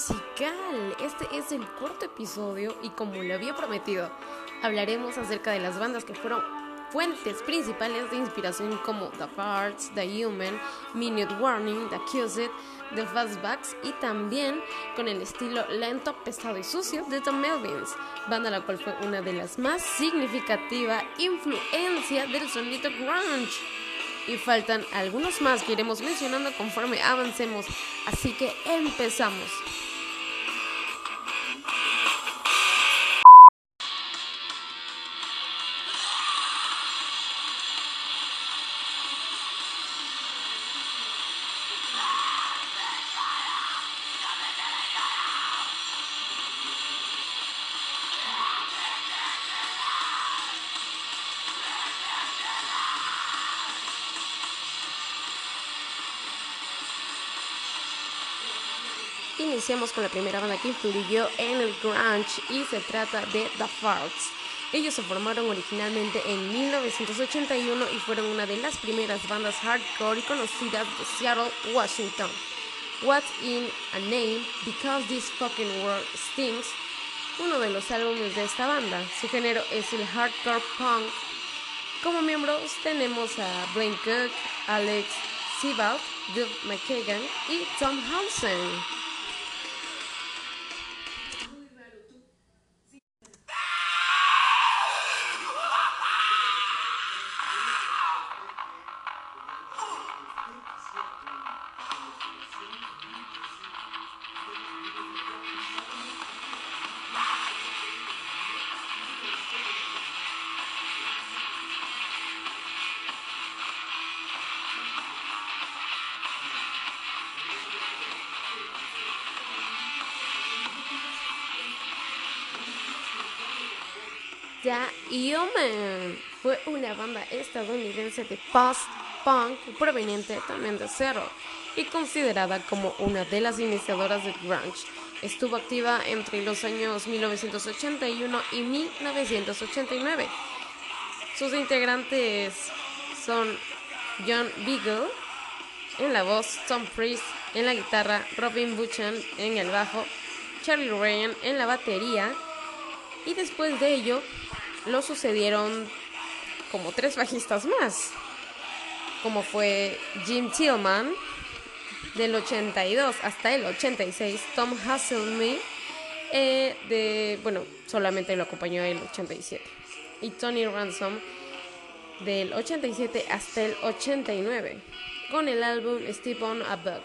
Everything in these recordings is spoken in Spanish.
Musical. Este es el cuarto episodio y como lo había prometido, hablaremos acerca de las bandas que fueron fuentes principales de inspiración como The Parts, The Human, Minute Warning, The Accused, The Fastbacks y también con el estilo lento, pesado y sucio de The Melvins, banda la cual fue una de las más significativa influencia del sonido grunge y faltan algunos más que iremos mencionando conforme avancemos. Así que empezamos. Iniciamos con la primera banda que influyó en el grunge y se trata de The Farts. Ellos se formaron originalmente en 1981 y fueron una de las primeras bandas hardcore conocidas de Seattle, Washington. What's in a Name, Because This Fucking World Stinks, uno de los álbumes de esta banda. Su género es el hardcore punk. Como miembros tenemos a Blaine Cook, Alex Sebald, Doug McKagan y Tom Hansen. Ya Human fue una banda estadounidense de post-punk proveniente también de Cero y considerada como una de las iniciadoras del grunge. Estuvo activa entre los años 1981 y 1989. Sus integrantes son John Beagle en la voz, Tom Priest en la guitarra, Robin Buchan en el bajo, Charlie Ryan en la batería y después de ello lo sucedieron como tres bajistas más, como fue Jim Tillman del 82 hasta el 86, Tom Hasselme eh, de, bueno, solamente lo acompañó el 87, y Tony Ransom del 87 hasta el 89, con el álbum Step on a Bug.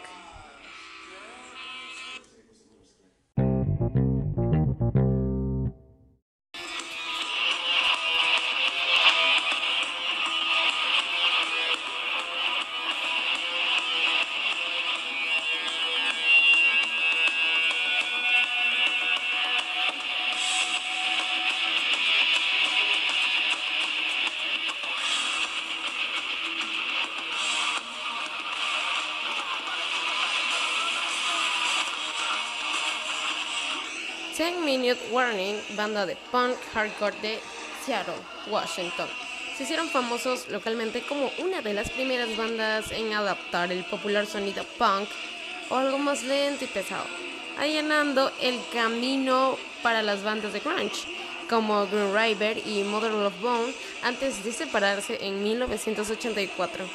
Minute Warning, banda de punk hardcore de Seattle, Washington. Se hicieron famosos localmente como una de las primeras bandas en adaptar el popular sonido punk o algo más lento y pesado, allanando el camino para las bandas de grunge como Green River y Mother of Bone antes de separarse en 1984.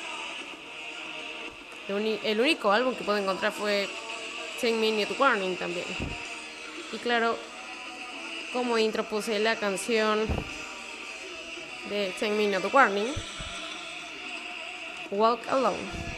El, único álbum que puedo encontrar fue Ten Minute Warning también. Y claro, como intro puse la canción de 10 Minute Warning, Walk Alone.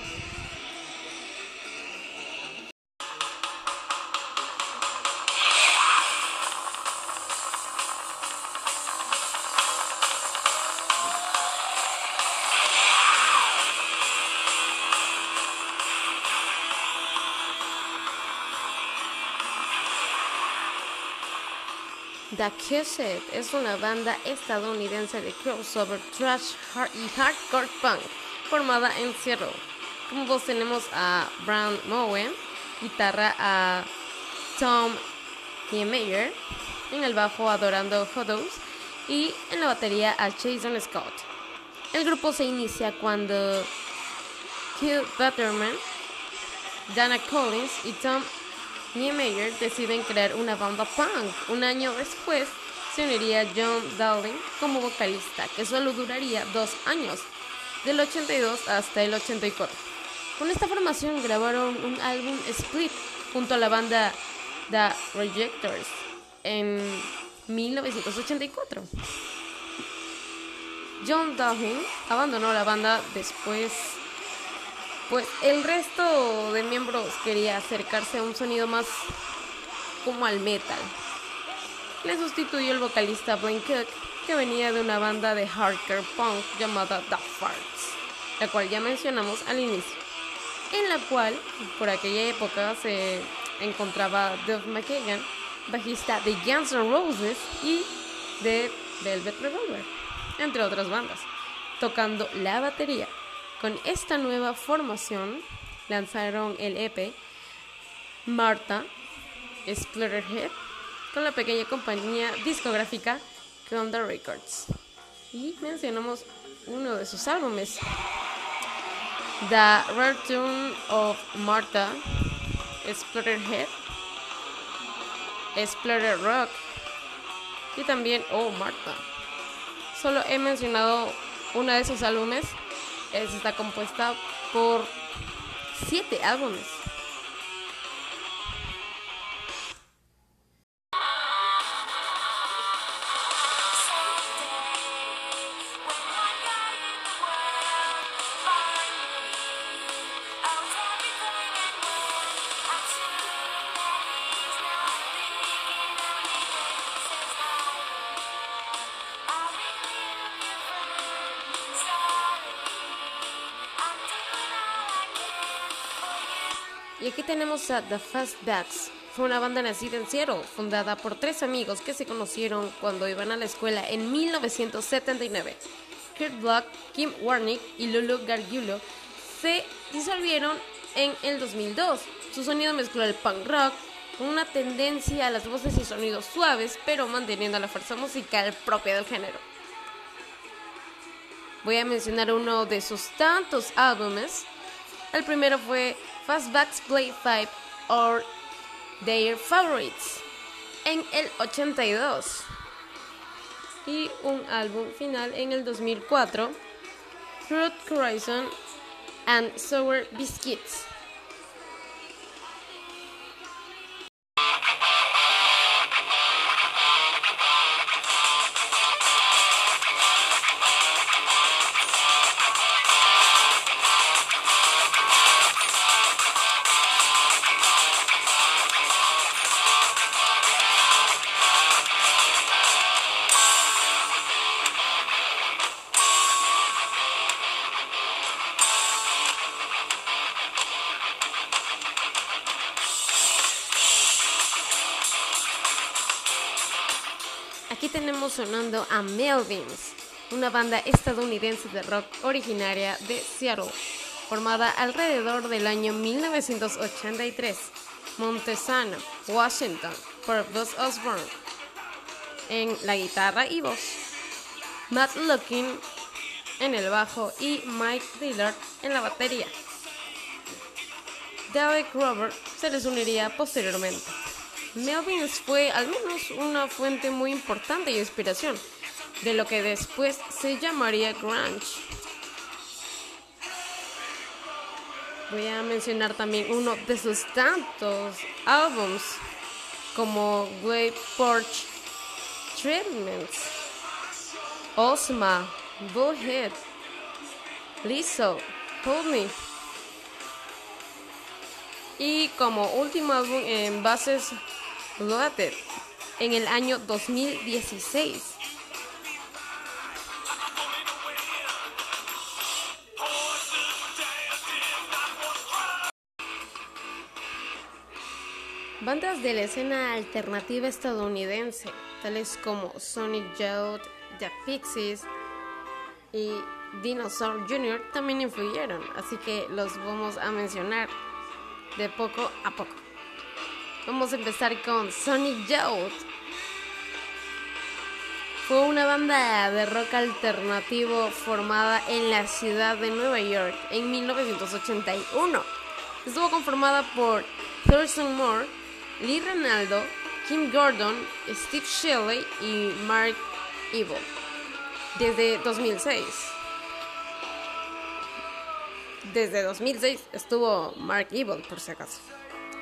The Accused es una banda estadounidense de crossover, trash y hardcore punk formada en Seattle. Como vos tenemos a Brand Mowen, guitarra a Tom Niemeyer, en el bajo adorando Photos y en la batería a Jason Scott. El grupo se inicia cuando Kill Butterman Dana Collins y Tom Niemeyer deciden crear una banda punk. Un año después se uniría John Dowling como vocalista, que solo duraría dos años, del 82 hasta el 84. Con esta formación grabaron un álbum split junto a la banda The Rejectors en 1984. John Dowling abandonó la banda después, pues el resto de miembros quería acercarse a un sonido más como al metal. Le sustituyó el vocalista Blaine Cook, que venía de una banda de hardcore punk llamada The Farts, la cual ya mencionamos al inicio, en la cual por aquella época se encontraba Duff McKagan, bajista de Guns N' Roses y de Velvet Revolver, entre otras bandas, tocando la batería. Con esta nueva formación lanzaron el EP Martha Splatterhead con la pequeña compañía discográfica Conda Records. Y mencionamos uno de sus álbumes, The Return of Martha Splatterhead, Splatter Rock y también Oh Martha. Solo he mencionado uno de esos álbumes. Está compuesta por siete álbumes. Y aquí tenemos a The Fastbacks. Fue una banda nacida en Seattle, fundada por tres amigos que se conocieron cuando iban a la escuela en 1979. Kurt Block, Kim Warnick y Lulu Gargiulo se disolvieron en el 2002. Su sonido mezcló el punk rock con una tendencia a las voces y sonidos suaves, pero manteniendo la fuerza musical propia del género. Voy a mencionar uno de sus tantos álbumes. El primero fue Fastbacks Play 5 or Their Favorites en el 82 y un álbum final en el 2004 Fruit Horizon and Sour Biscuits Sonando a Melvins, una banda estadounidense de rock originaria de Seattle, formada alrededor del año 1983. Montesano, Washington, por Buzz Osborne en la guitarra y voz, Matt Looking en el bajo y Mike Dillard en la batería. David Robert se les uniría posteriormente. Melvins fue al menos una fuente muy importante de inspiración de lo que después se llamaría grunge. Voy a mencionar también uno de sus tantos álbums como Way Porch Treatments, Osma, Bullhead, Lizzo, Hold. Y como último álbum en bases Loaded en el año 2016. Bandas de la escena alternativa estadounidense, tales como Sonic Youth, The Pixies y Dinosaur Jr., también influyeron, así que los vamos a mencionar de poco a poco. Vamos a empezar con Sonic Youth. Fue una banda de rock alternativo formada en la ciudad de Nueva York en 1981. Estuvo conformada por Thurston Moore, Lee Ronaldo, Kim Gordon, Steve Shelley y Mark Evil desde 2006. Desde 2006 estuvo Mark Evil, por si acaso.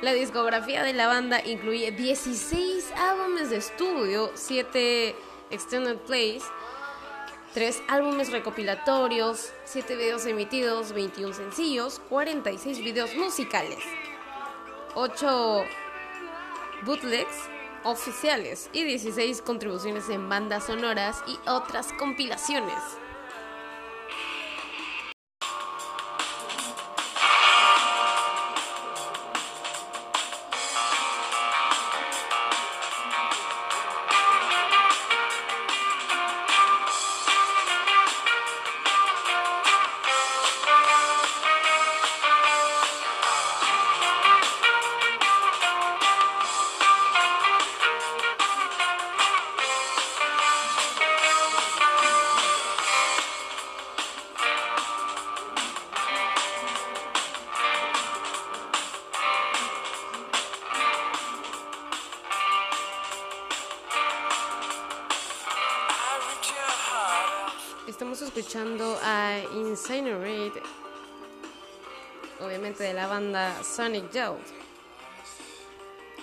La discografía de la banda incluye 16 álbumes de estudio, 7 extended plays, 3 álbumes recopilatorios, 7 videos emitidos, 21 sencillos, 46 videos musicales, 8 bootlegs oficiales y 16 contribuciones en bandas sonoras y otras compilaciones. Escuchando a Incinerate, obviamente de la banda Sonic Youth.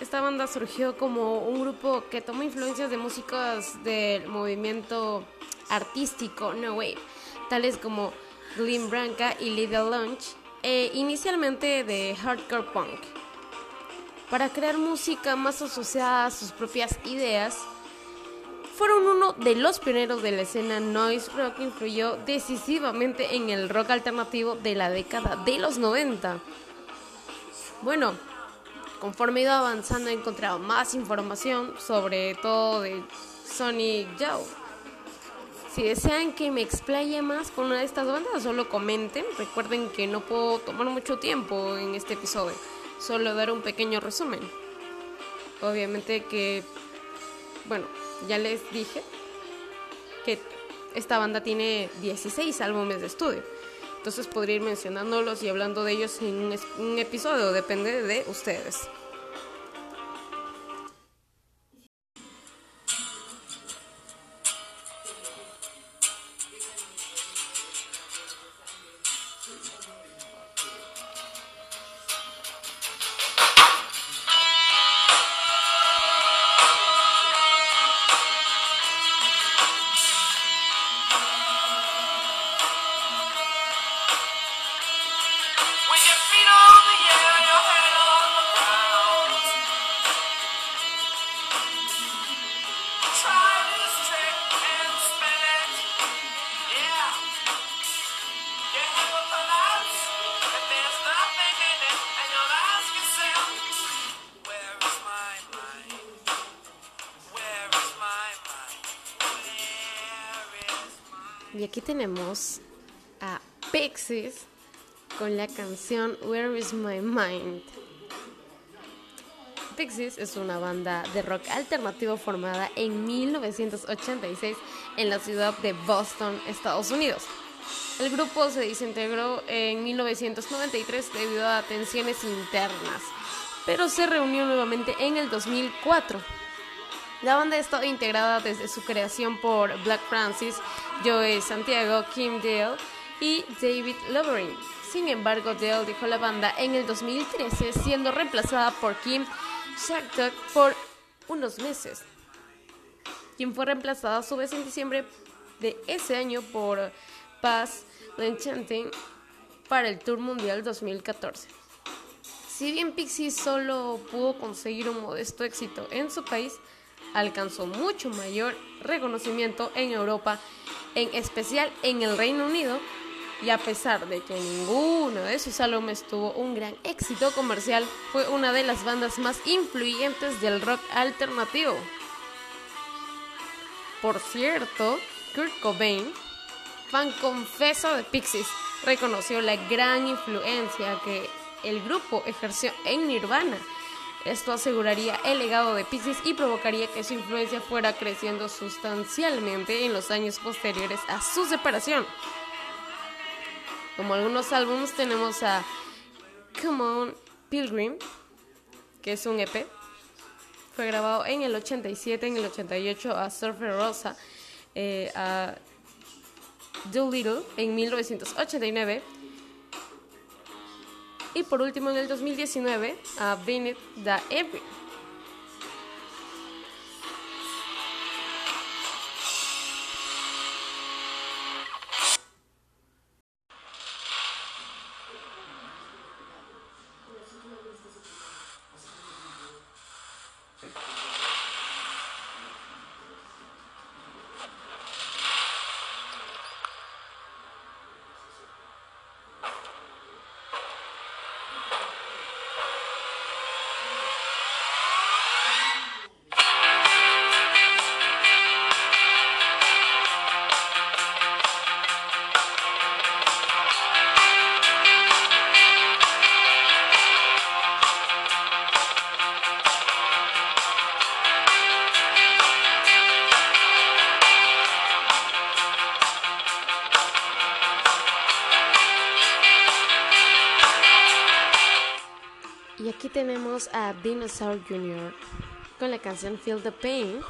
Esta banda surgió como un grupo que tomó influencias de músicas del movimiento artístico No Wave, tales como Glim Branca y Little Lunch, e inicialmente de hardcore punk. Para crear música más asociada a sus propias ideas, fueron uno de los pioneros de la escena noise rock que influyó decisivamente en el rock alternativo de la década de los 90. Bueno, conforme he ido avanzando he encontrado más información sobre todo de Sonic Joe. Si desean que me explaye más con una de estas bandas, solo comenten. Recuerden que no puedo tomar mucho tiempo en este episodio, solo dar un pequeño resumen. Obviamente que, bueno, ya les dije que esta banda tiene 16 álbumes de estudio. Entonces podría ir mencionándolos y hablando de ellos en un episodio, depende de ustedes. Tenemos a Pixies con la canción Where is My Mind. Pixies es una banda de rock alternativo formada en 1986 en la ciudad de Boston, Estados Unidos. El grupo se desintegró en 1993 debido a tensiones internas, pero se reunió nuevamente en el 2004. La banda ha estado integrada desde su creación por Black Francis, Joey Santiago, Kim Dale y David Lovering. Sin embargo, Dale dejó la banda en el 2013 siendo reemplazada por Kim Shartok por unos meses, quien fue reemplazada a su vez en diciembre de ese año por Paz Enchanting para el Tour Mundial 2014. Si bien Pixie solo pudo conseguir un modesto éxito en su país, alcanzó mucho mayor reconocimiento en Europa, en especial en el Reino Unido, y a pesar de que ninguno de sus álbumes tuvo un gran éxito comercial, fue una de las bandas más influyentes del rock alternativo. Por cierto, Kurt Cobain, fan confeso de Pixies, reconoció la gran influencia que el grupo ejerció en Nirvana esto aseguraría el legado de Pixies y provocaría que su influencia fuera creciendo sustancialmente en los años posteriores a su separación. Como algunos álbumes tenemos a Come On Pilgrim, que es un EP. Fue grabado en el 87, en el 88 a Surfer Rosa, eh, a Doolittle en 1989. Y por último en el 2019 a Bennett Da Every. Aquí tenemos a Dinosaur Jr. con la canción Feel the Pain.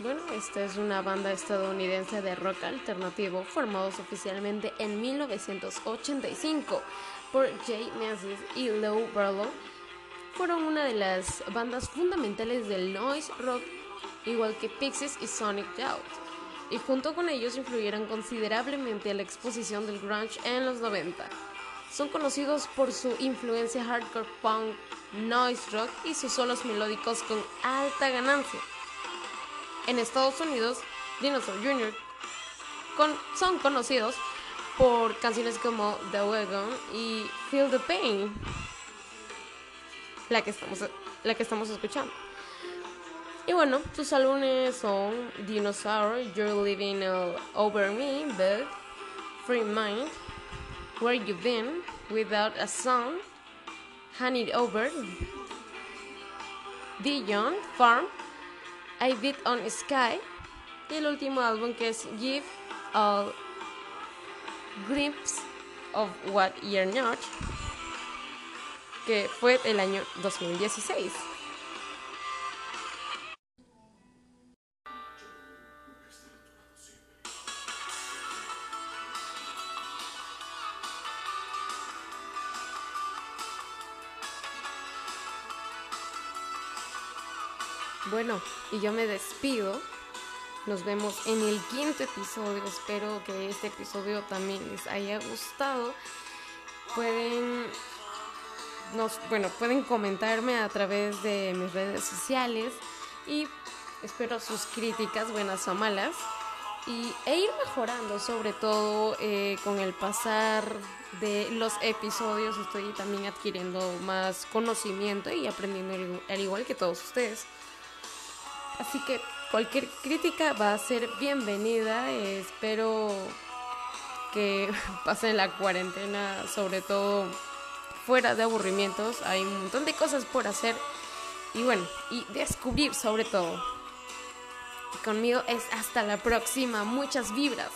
Bueno, esta es una banda estadounidense de rock alternativo formados oficialmente en 1985 por Jay Mathis y Lou Barlow. Fueron una de las bandas fundamentales del noise rock, igual que Pixies y Sonic Youth. Y junto con ellos influyeron considerablemente a la exposición del grunge en los 90. Son conocidos por su influencia hardcore punk, noise rock y sus solos melódicos con alta ganancia. En Estados Unidos, Dinosaur Jr. Son conocidos por canciones como The Wagon y Feel the Pain, la que estamos, la que estamos escuchando. Y bueno, sus álbumes son Dinosaur, You're Living Over Me, But Free Mind, Where You Been, Without a Song, Hand It Over, Dijon, Farm, I Beat on Sky, y el último álbum que es Give a Glimpse of What You're Not, que fue el año 2016. Bueno, y yo me despido. Nos vemos en el quinto episodio. Espero que este episodio también les haya gustado. Pueden nos, bueno, pueden comentarme a través de mis redes sociales y espero sus críticas, buenas o malas, y, e ir mejorando, sobre todo eh, con el pasar de los episodios. Estoy también adquiriendo más conocimiento y aprendiendo al igual que todos ustedes. Así que cualquier crítica va a ser bienvenida. espero que pasen la cuarentena, sobre todo fuera de aburrimientos. Hay un montón de cosas por hacer y bueno, y descubrir sobre todo. conmigo es hasta la próxima. Muchas vibras.